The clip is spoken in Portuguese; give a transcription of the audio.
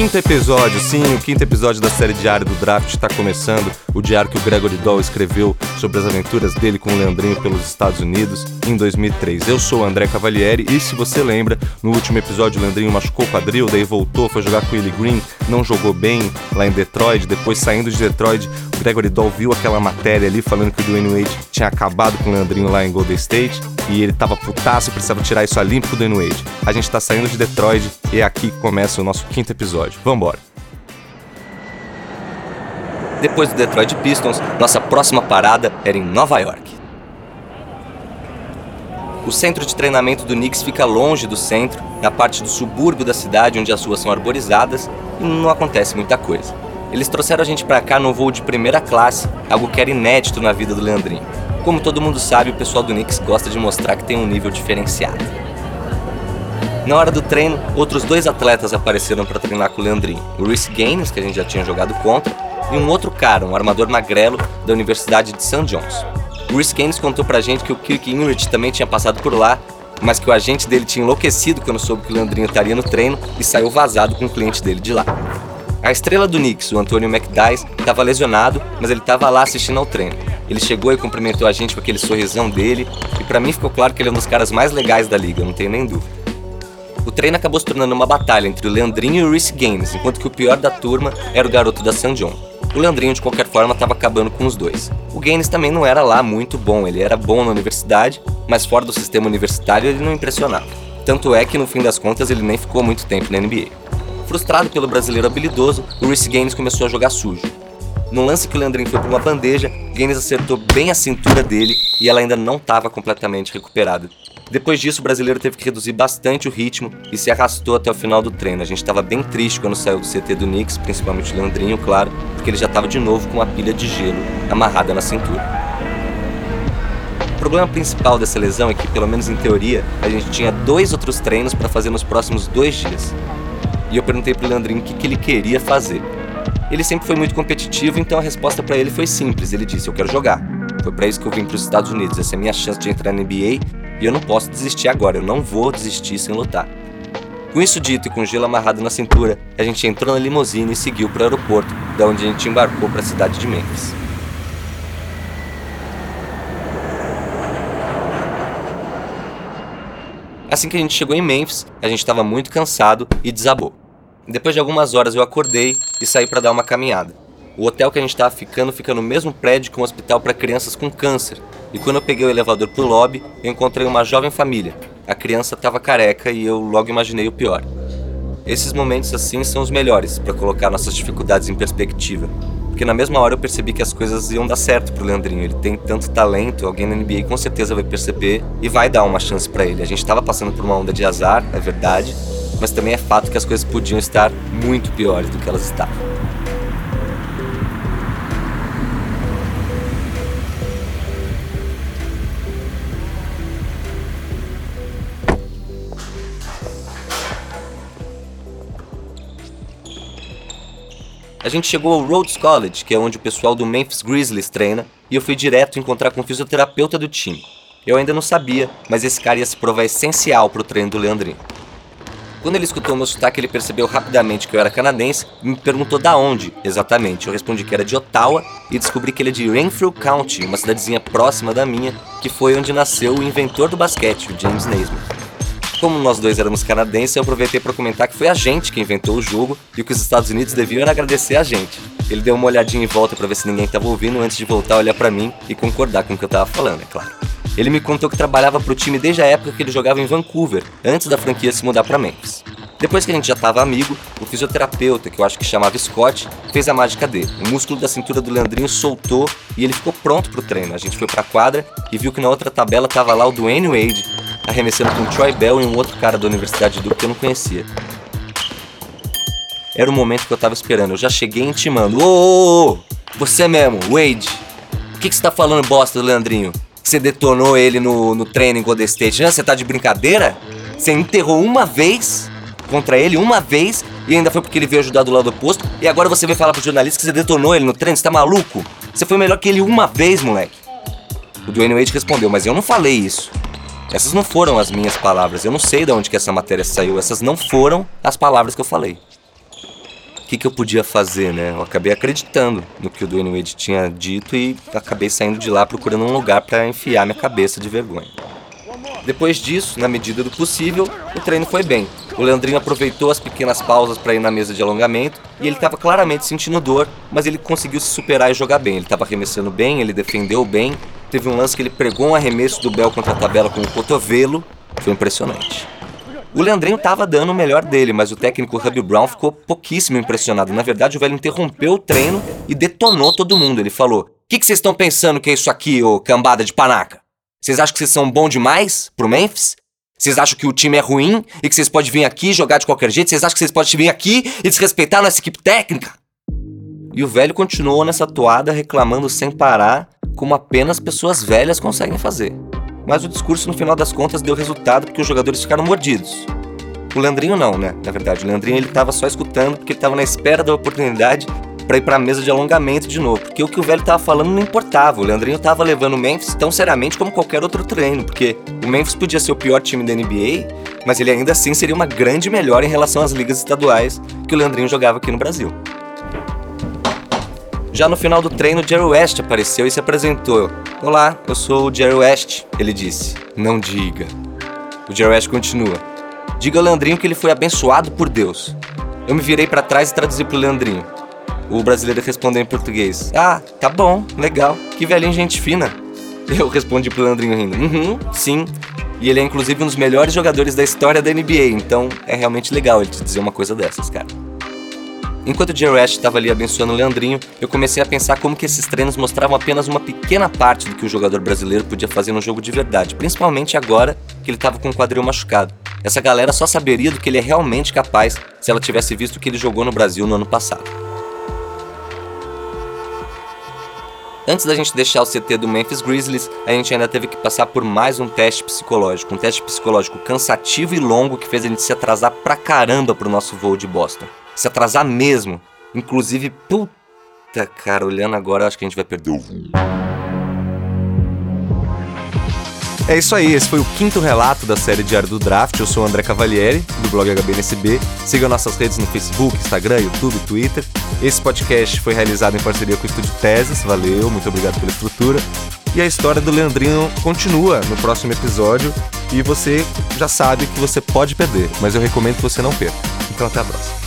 Quinto episódio, sim, o quinto episódio da série Diário do Draft está começando. O diário que o Gregory Doll escreveu sobre as aventuras dele com o Leandrinho pelos Estados Unidos em 2003. Eu sou o André Cavalieri e se você lembra, no último episódio o Leandrinho machucou o quadril, daí voltou, foi jogar com o Willie Green, não jogou bem lá em Detroit, depois saindo de Detroit, o Gregory Doll viu aquela matéria ali falando que o Dwayne Wade tinha acabado com o Leandrinho lá em Golden State e ele tava putaço e precisava tirar isso a limpo com o Dwayne Wade. A gente tá saindo de Detroit e é aqui que começa o nosso quinto episódio. Vambora! Depois do Detroit Pistons, nossa próxima parada era em Nova York. O centro de treinamento do Knicks fica longe do centro, na parte do subúrbio da cidade onde as ruas são arborizadas e não acontece muita coisa. Eles trouxeram a gente para cá no voo de primeira classe, algo que era inédito na vida do Leandrinho. Como todo mundo sabe, o pessoal do Knicks gosta de mostrar que tem um nível diferenciado. Na hora do treino, outros dois atletas apareceram para treinar com o Leandrinho. O Reece Gaines, que a gente já tinha jogado contra, e um outro cara, um armador magrelo da Universidade de St. John's. O Rhys Gaines contou pra gente que o Kirk Inrich também tinha passado por lá, mas que o agente dele tinha enlouquecido quando soube que o Leandrinho estaria no treino e saiu vazado com o cliente dele de lá. A estrela do Knicks, o Antônio McDyess, estava lesionado, mas ele estava lá assistindo ao treino. Ele chegou e cumprimentou a gente com aquele sorrisão dele, e para mim ficou claro que ele é um dos caras mais legais da liga, não tenho nem dúvida. O treino acabou se tornando uma batalha entre o Leandrinho e o Reece Gaines, enquanto que o pior da turma era o garoto da St. John. O Leandrinho, de qualquer forma, estava acabando com os dois. O Gaines também não era lá muito bom, ele era bom na universidade, mas fora do sistema universitário ele não impressionava. Tanto é que, no fim das contas, ele nem ficou muito tempo na NBA. Frustrado pelo brasileiro habilidoso, o Reece Gaines começou a jogar sujo. No lance que o Leandrinho foi para uma bandeja, Gaines acertou bem a cintura dele e ela ainda não estava completamente recuperada. Depois disso, o brasileiro teve que reduzir bastante o ritmo e se arrastou até o final do treino. A gente estava bem triste quando saiu do CT do Knicks, principalmente o Leandrinho, claro, porque ele já estava de novo com uma pilha de gelo amarrada na cintura. O problema principal dessa lesão é que, pelo menos em teoria, a gente tinha dois outros treinos para fazer nos próximos dois dias. E eu perguntei pro Leandrinho o que, que ele queria fazer. Ele sempre foi muito competitivo, então a resposta para ele foi simples. Ele disse: Eu quero jogar. Foi para isso que eu vim para os Estados Unidos. Essa é a minha chance de entrar na NBA e eu não posso desistir agora, eu não vou desistir sem lutar. Com isso dito e com gelo amarrado na cintura, a gente entrou na limusine e seguiu para o aeroporto, da onde a gente embarcou para a cidade de Memphis. Assim que a gente chegou em Memphis, a gente estava muito cansado e desabou. Depois de algumas horas eu acordei e saí para dar uma caminhada. O hotel que a gente estava ficando fica no mesmo prédio que um hospital para crianças com câncer. E quando eu peguei o elevador pro lobby, eu encontrei uma jovem família. A criança estava careca e eu logo imaginei o pior. Esses momentos assim são os melhores para colocar nossas dificuldades em perspectiva. Porque na mesma hora eu percebi que as coisas iam dar certo pro Leandrinho. Ele tem tanto talento, alguém na NBA com certeza vai perceber e vai dar uma chance para ele. A gente estava passando por uma onda de azar, é verdade, mas também é fato que as coisas podiam estar muito piores do que elas estavam. A gente chegou ao Rhodes College, que é onde o pessoal do Memphis Grizzlies treina, e eu fui direto encontrar com o fisioterapeuta do time. Eu ainda não sabia, mas esse cara ia se provar essencial para o treino do Leandrinho. Quando ele escutou meu sotaque, ele percebeu rapidamente que eu era canadense e me perguntou da onde exatamente. Eu respondi que era de Ottawa e descobri que ele é de Renfrew County, uma cidadezinha próxima da minha, que foi onde nasceu o inventor do basquete, o James Naismith. Como nós dois éramos canadenses, eu aproveitei para comentar que foi a gente que inventou o jogo e que os Estados Unidos deviam agradecer a gente. Ele deu uma olhadinha em volta para ver se ninguém estava ouvindo antes de voltar a olhar para mim e concordar com o que eu estava falando, é claro. Ele me contou que trabalhava para o time desde a época que ele jogava em Vancouver, antes da franquia se mudar para Memphis. Depois que a gente já estava amigo, o fisioterapeuta, que eu acho que chamava Scott, fez a mágica dele. O músculo da cintura do Leandrinho soltou e ele ficou pronto para o treino. A gente foi para a quadra e viu que na outra tabela estava lá o Dwayne Wade, arremessando com Troy Bell e um outro cara da Universidade de Duke que eu não conhecia. Era o momento que eu tava esperando. Eu já cheguei intimando. Ô, ô, ô você mesmo, Wade. O que, que você tá falando bosta do Leandrinho? Você detonou ele no, no treino em Golden State. Você tá de brincadeira? Você enterrou uma vez contra ele, uma vez, e ainda foi porque ele veio ajudar do lado oposto. E agora você veio falar pro jornalista que você detonou ele no treino? Você tá maluco? Você foi melhor que ele uma vez, moleque. O Dwayne Wade respondeu, mas eu não falei isso. Essas não foram as minhas palavras. Eu não sei de onde que essa matéria saiu. Essas não foram as palavras que eu falei. Que, que eu podia fazer, né? Eu acabei acreditando no que o Dwayne Wade tinha dito e acabei saindo de lá procurando um lugar para enfiar minha cabeça de vergonha. Depois disso, na medida do possível, o treino foi bem. O Leandrinho aproveitou as pequenas pausas para ir na mesa de alongamento e ele estava claramente sentindo dor, mas ele conseguiu se superar e jogar bem. Ele estava arremessando bem, ele defendeu bem. Teve um lance que ele pregou um arremesso do Bel contra a tabela com o cotovelo. Foi impressionante. O Leandrinho estava dando o melhor dele, mas o técnico Hubby Brown ficou pouquíssimo impressionado. Na verdade, o velho interrompeu o treino e detonou todo mundo. Ele falou: O que, vocês estão pensando que é isso aqui, ô cambada de panaca? Vocês acham que vocês são bom demais pro Memphis? Vocês acham que o time é ruim e que vocês podem vir aqui jogar de qualquer jeito? Vocês acham que vocês podem vir aqui e desrespeitar nossa equipe técnica? E o velho continuou nessa toada reclamando sem parar, como apenas pessoas velhas conseguem fazer. Mas o discurso, no final das contas, deu resultado porque os jogadores ficaram mordidos. O Leandrinho não, né? Na verdade, o Leandrinho ele tava só escutando porque ele tava na espera da oportunidade para ir para a mesa de alongamento de novo, porque o que o velho tava falando não importava. O Leandrinho tava levando o Memphis tão seriamente como qualquer outro treino, porque o Memphis podia ser o pior time da NBA, mas ele ainda assim seria uma grande melhora em relação às ligas estaduais que o Leandrinho jogava aqui no Brasil. Já no final do treino, Jerry West apareceu e se apresentou. Olá, eu sou o Jerry West, ele disse. Não diga. O Jerry West continua. Diga ao Leandrinho que ele foi abençoado por Deus. Eu me virei para trás e traduzi pro Leandrinho. O brasileiro respondeu em português. Ah, tá bom, legal. Que velhinho gente fina. Eu respondi pro Leandrinho rindo. Uhum, sim. E ele é inclusive um dos melhores jogadores da história da NBA, então é realmente legal ele te dizer uma coisa dessas, cara. Enquanto Jerry West estava ali abençoando o Leandrinho, eu comecei a pensar como que esses treinos mostravam apenas uma pequena parte do que o jogador brasileiro podia fazer no jogo de verdade, principalmente agora que ele estava com o quadril machucado. Essa galera só saberia do que ele é realmente capaz se ela tivesse visto o que ele jogou no Brasil no ano passado. Antes da gente deixar o CT do Memphis Grizzlies, a gente ainda teve que passar por mais um teste psicológico, um teste psicológico cansativo e longo que fez a gente se atrasar pra caramba pro nosso voo de Boston se atrasar mesmo. Inclusive, puta cara, olhando agora, acho que a gente vai perder o voo. É isso aí, esse foi o quinto relato da série Diário do Draft. Eu sou o André Cavalieri, do blog HBNSB. Siga nossas redes no Facebook, Instagram, YouTube, Twitter. Esse podcast foi realizado em parceria com o Estúdio Teses. Valeu, muito obrigado pela estrutura. E a história do Leandrinho continua no próximo episódio. E você já sabe que você pode perder, mas eu recomendo que você não perca. Então até a próxima.